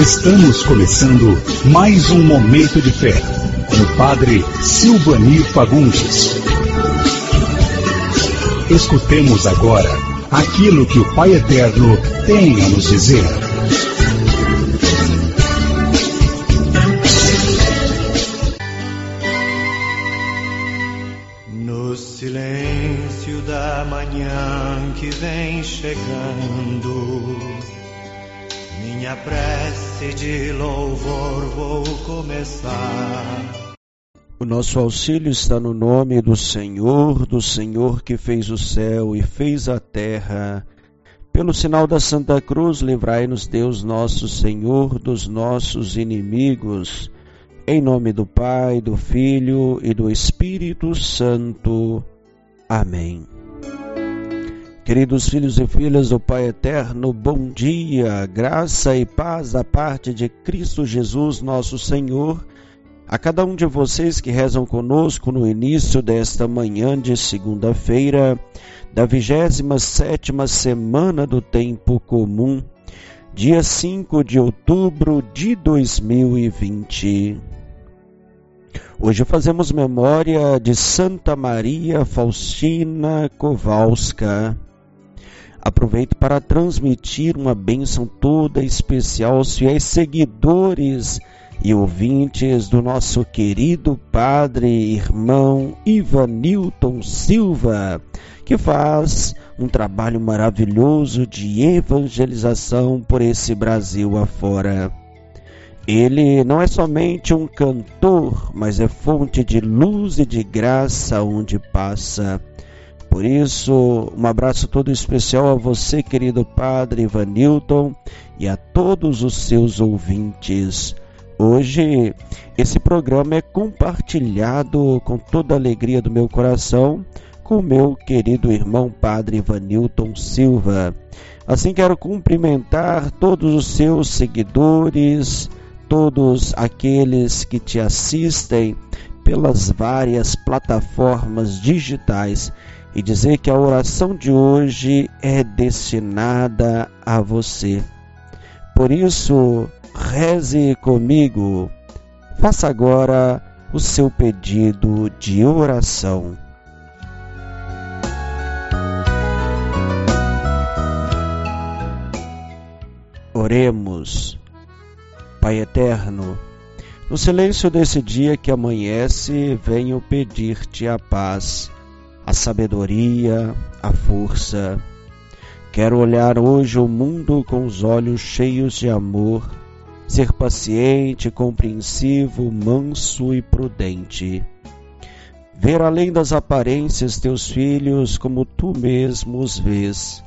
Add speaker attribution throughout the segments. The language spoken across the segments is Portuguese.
Speaker 1: Estamos começando mais um momento de fé com o Padre Silvanir Fagundes. Escutemos agora aquilo que o Pai Eterno tem a nos dizer.
Speaker 2: No silêncio da manhã que vem chegando, minha prece de louvor vou começar.
Speaker 3: O nosso auxílio está no nome do Senhor, do Senhor que fez o céu e fez a terra. Pelo sinal da Santa Cruz, livrai-nos Deus nosso Senhor dos nossos inimigos. Em nome do Pai, do Filho e do Espírito Santo. Amém. Queridos filhos e filhas do Pai Eterno, bom dia, graça e paz da parte de Cristo Jesus, nosso Senhor a cada um de vocês que rezam conosco no início desta manhã de segunda-feira, da 27 semana do Tempo Comum, dia 5 de outubro de 2020. Hoje fazemos memória de Santa Maria Faustina Kowalska. Aproveito para transmitir uma bênção toda especial aos fiéis seguidores e ouvintes do nosso querido padre irmão Ivanilton Silva, que faz um trabalho maravilhoso de evangelização por esse Brasil afora. Ele não é somente um cantor, mas é fonte de luz e de graça onde passa. Por isso, um abraço todo especial a você, querido Padre Ivanilton, e a todos os seus ouvintes. Hoje esse programa é compartilhado com toda a alegria do meu coração com meu querido irmão Padre Ivanilton Silva. Assim quero cumprimentar todos os seus seguidores, todos aqueles que te assistem pelas várias plataformas digitais e dizer que a oração de hoje é destinada a você. Por isso, reze comigo. Faça agora o seu pedido de oração. Oremos. Pai eterno, no silêncio desse dia que amanhece, venho pedir-te a paz, a sabedoria, a força. Quero olhar hoje o mundo com os olhos cheios de amor ser paciente, compreensivo, manso e prudente. Ver além das aparências teus filhos como tu mesmo os vês,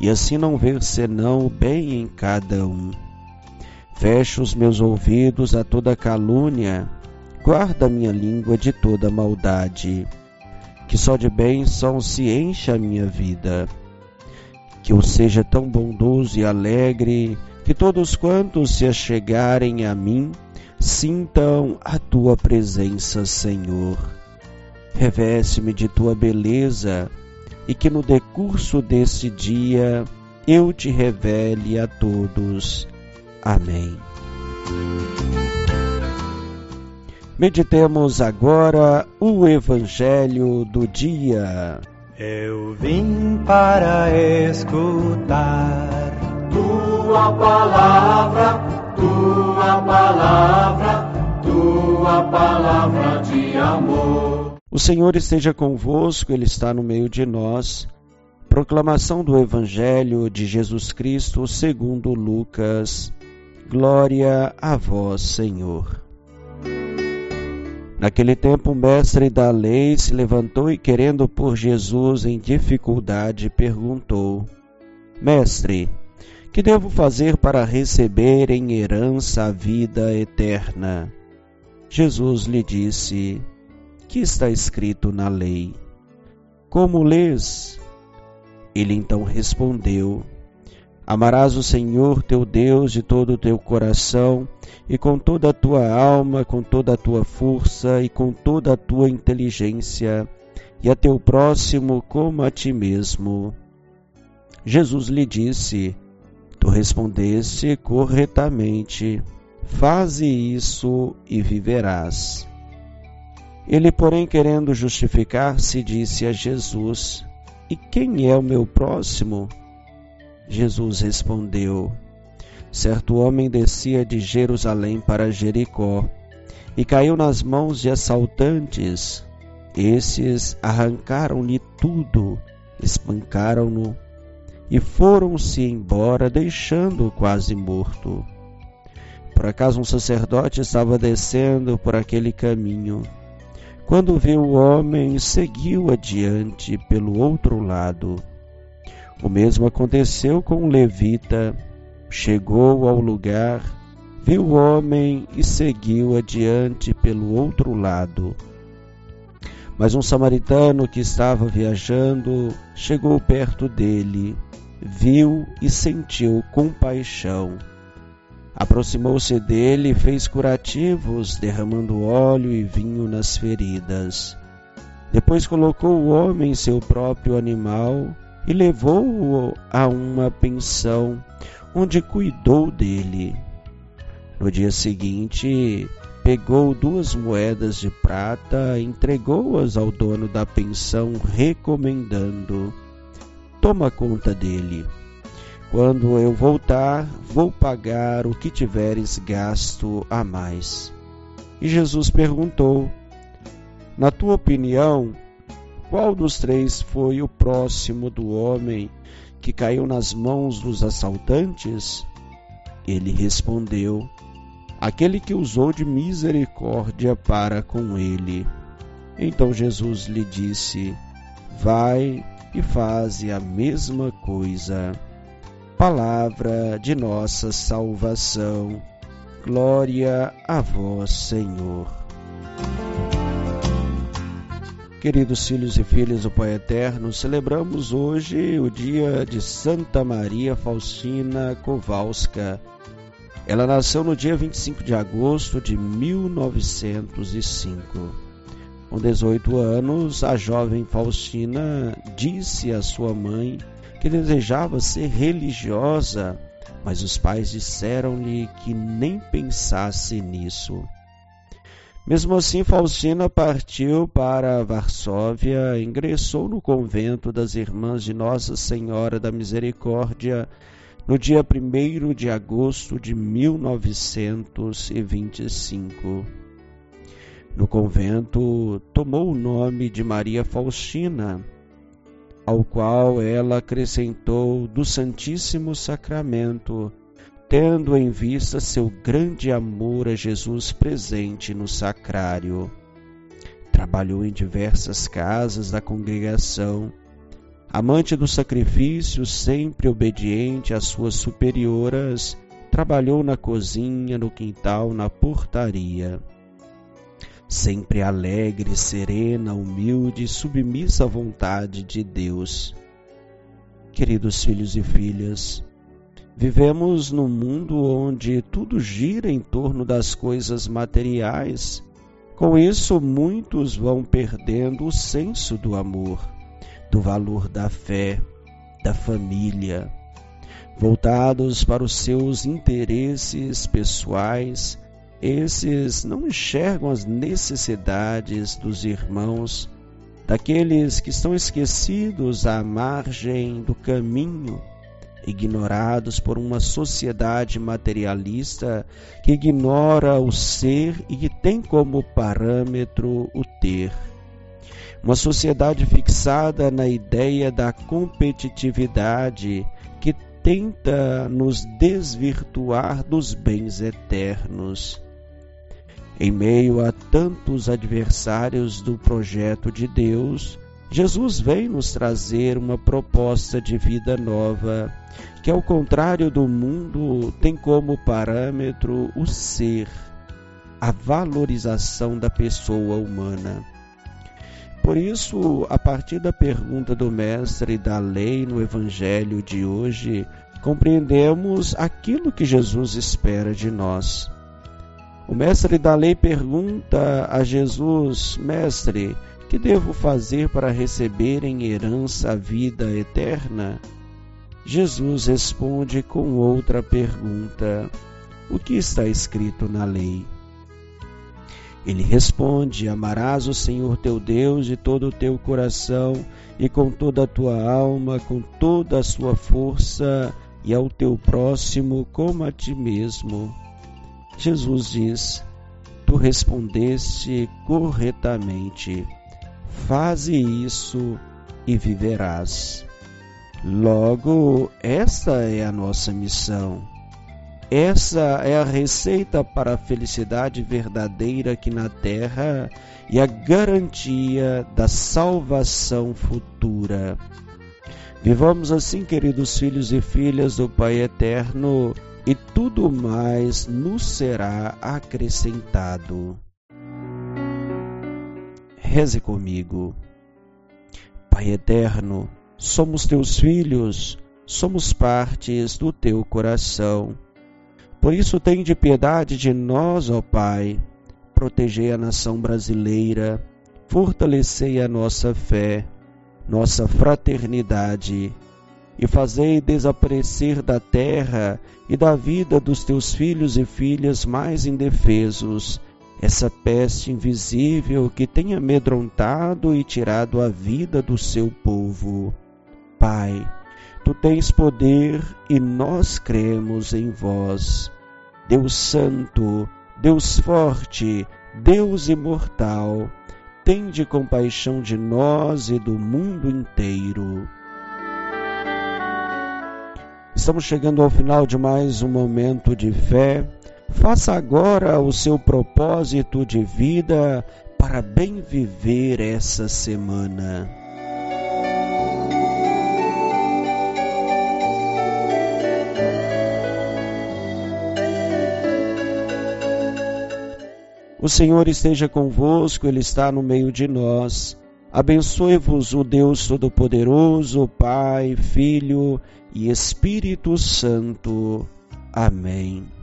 Speaker 3: e assim não ver senão o bem em cada um. Fecha os meus ouvidos a toda calúnia, guarda minha língua de toda maldade, que só de só se encha a minha vida. Que eu seja tão bondoso e alegre que todos quantos se achegarem a mim sintam a tua presença, Senhor. Reveste-me de tua beleza e que no decurso desse dia eu te revele a todos. Amém. Meditemos agora o Evangelho do dia.
Speaker 2: Eu vim para escutar
Speaker 4: tua palavra, tua palavra, tua palavra de amor.
Speaker 3: O Senhor esteja convosco, Ele está no meio de nós. Proclamação do Evangelho de Jesus Cristo segundo Lucas. Glória a vós, Senhor. Naquele tempo, o mestre da lei se levantou e, querendo pôr Jesus em dificuldade, perguntou: Mestre, que devo fazer para receber em herança a vida eterna? Jesus lhe disse: Que está escrito na lei? Como lês? Ele então respondeu: Amarás o Senhor teu Deus de todo o teu coração, e com toda a tua alma, com toda a tua força e com toda a tua inteligência, e a teu próximo como a ti mesmo. Jesus lhe disse: Tu respondeste corretamente: Faze isso e viverás. Ele, porém, querendo justificar-se, disse a Jesus: E quem é o meu próximo? Jesus respondeu: Certo homem descia de Jerusalém para Jericó e caiu nas mãos de assaltantes. Esses arrancaram-lhe tudo, espancaram-no e foram-se embora, deixando-o quase morto. Por acaso um sacerdote estava descendo por aquele caminho. Quando viu o homem, seguiu adiante pelo outro lado. O mesmo aconteceu com o levita. Chegou ao lugar, viu o homem e seguiu adiante pelo outro lado. Mas um samaritano que estava viajando chegou perto dele, viu e sentiu compaixão. Aproximou-se dele e fez curativos, derramando óleo e vinho nas feridas. Depois colocou o homem em seu próprio animal e levou-o a uma pensão, onde cuidou dele. No dia seguinte, pegou duas moedas de prata, entregou-as ao dono da pensão, recomendando: Toma conta dele. Quando eu voltar, vou pagar o que tiveres gasto a mais. E Jesus perguntou: Na tua opinião, qual dos três foi o próximo do homem que caiu nas mãos dos assaltantes? Ele respondeu: Aquele que usou de misericórdia para com ele. Então Jesus lhe disse: Vai e faze a mesma coisa. Palavra de nossa salvação. Glória a vós, Senhor. Queridos filhos e filhas do Pai Eterno, celebramos hoje o dia de Santa Maria Faustina Kowalska. Ela nasceu no dia 25 de agosto de 1905. Com 18 anos, a jovem Faustina disse à sua mãe que desejava ser religiosa, mas os pais disseram-lhe que nem pensasse nisso. Mesmo assim, Faustina partiu para Varsóvia, ingressou no convento das Irmãs de Nossa Senhora da Misericórdia no dia 1 de agosto de 1925. No convento, tomou o nome de Maria Faustina, ao qual ela acrescentou do Santíssimo Sacramento tendo em vista seu grande amor a Jesus presente no sacrário. Trabalhou em diversas casas da congregação, amante do sacrifício, sempre obediente às suas superioras, trabalhou na cozinha, no quintal, na portaria. Sempre alegre, serena, humilde, submissa à vontade de Deus. Queridos filhos e filhas, Vivemos num mundo onde tudo gira em torno das coisas materiais. Com isso, muitos vão perdendo o senso do amor, do valor da fé, da família. Voltados para os seus interesses pessoais, esses não enxergam as necessidades dos irmãos, daqueles que estão esquecidos à margem do caminho ignorados por uma sociedade materialista que ignora o ser e que tem como parâmetro o ter. Uma sociedade fixada na ideia da competitividade que tenta nos desvirtuar dos bens eternos. Em meio a tantos adversários do projeto de Deus, Jesus vem nos trazer uma proposta de vida nova, que ao contrário do mundo tem como parâmetro o ser, a valorização da pessoa humana. Por isso, a partir da pergunta do mestre da lei no evangelho de hoje, compreendemos aquilo que Jesus espera de nós. O mestre da lei pergunta a Jesus: Mestre, que devo fazer para receber em herança a vida eterna? Jesus responde com outra pergunta: O que está escrito na lei? Ele responde: Amarás o Senhor teu Deus de todo o teu coração e com toda a tua alma, com toda a sua força, e ao teu próximo como a ti mesmo. Jesus diz: Tu respondeste corretamente. Faze isso e viverás. Logo, essa é a nossa missão. Essa é a receita para a felicidade verdadeira aqui na terra e a garantia da salvação futura. Vivamos assim, queridos filhos e filhas do Pai Eterno, e tudo mais nos será acrescentado. Reze comigo. Pai Eterno, somos teus filhos, somos partes do teu coração. Por isso, tem de piedade de nós, ó Pai. Protegei a nação brasileira, fortalecei a nossa fé, nossa fraternidade, e fazei desaparecer da terra e da vida dos teus filhos e filhas mais indefesos essa peste invisível que tem amedrontado e tirado a vida do seu povo. Pai, tu tens poder e nós cremos em vós. Deus Santo, Deus Forte, Deus Imortal, tende compaixão de nós e do mundo inteiro. Estamos chegando ao final de mais um momento de fé Faça agora o seu propósito de vida para bem viver essa semana. O Senhor esteja convosco, Ele está no meio de nós. Abençoe-vos o Deus Todo-Poderoso, Pai, Filho e Espírito Santo. Amém.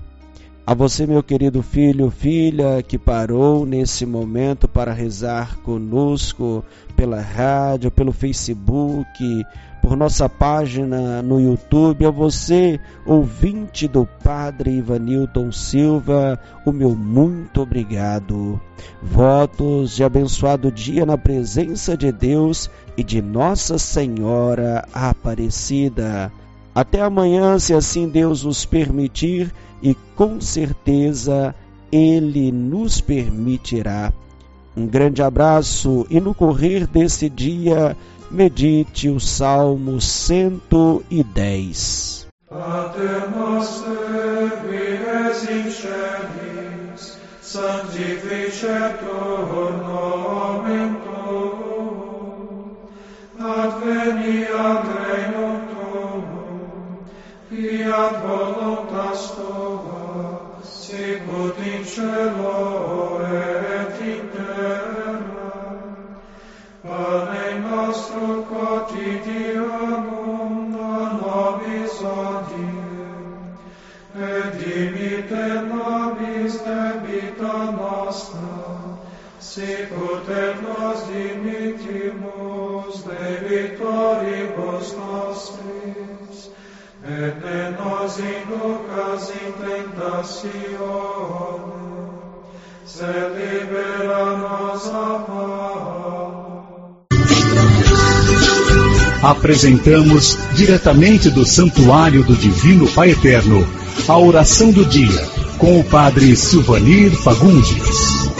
Speaker 3: A você, meu querido filho, filha, que parou nesse momento para rezar conosco pela rádio, pelo Facebook, por nossa página no YouTube, a você, ouvinte do Padre Ivanilton Silva, o meu muito obrigado. Votos de abençoado dia na presença de Deus e de Nossa Senhora Aparecida. Até amanhã, se assim Deus nos permitir e com certeza Ele nos permitirá. Um grande abraço e no correr desse dia, medite o Salmo 110. Pater noster, qui es in celis, sanctificetur nomen tuum, adveniat fiat voluntas tua, sicut in cielo et in terra. Pane nostro quotidianum da nobis odie, et dimite nobis debita nostra, sicut et nos dimitimus debitoribus et ne nos inducas in tentazione, se libera nos a
Speaker 1: Apresentamos diretamente do Santuário do Divino Pai Eterno a oração do dia com o Padre Silvanir Fagundes.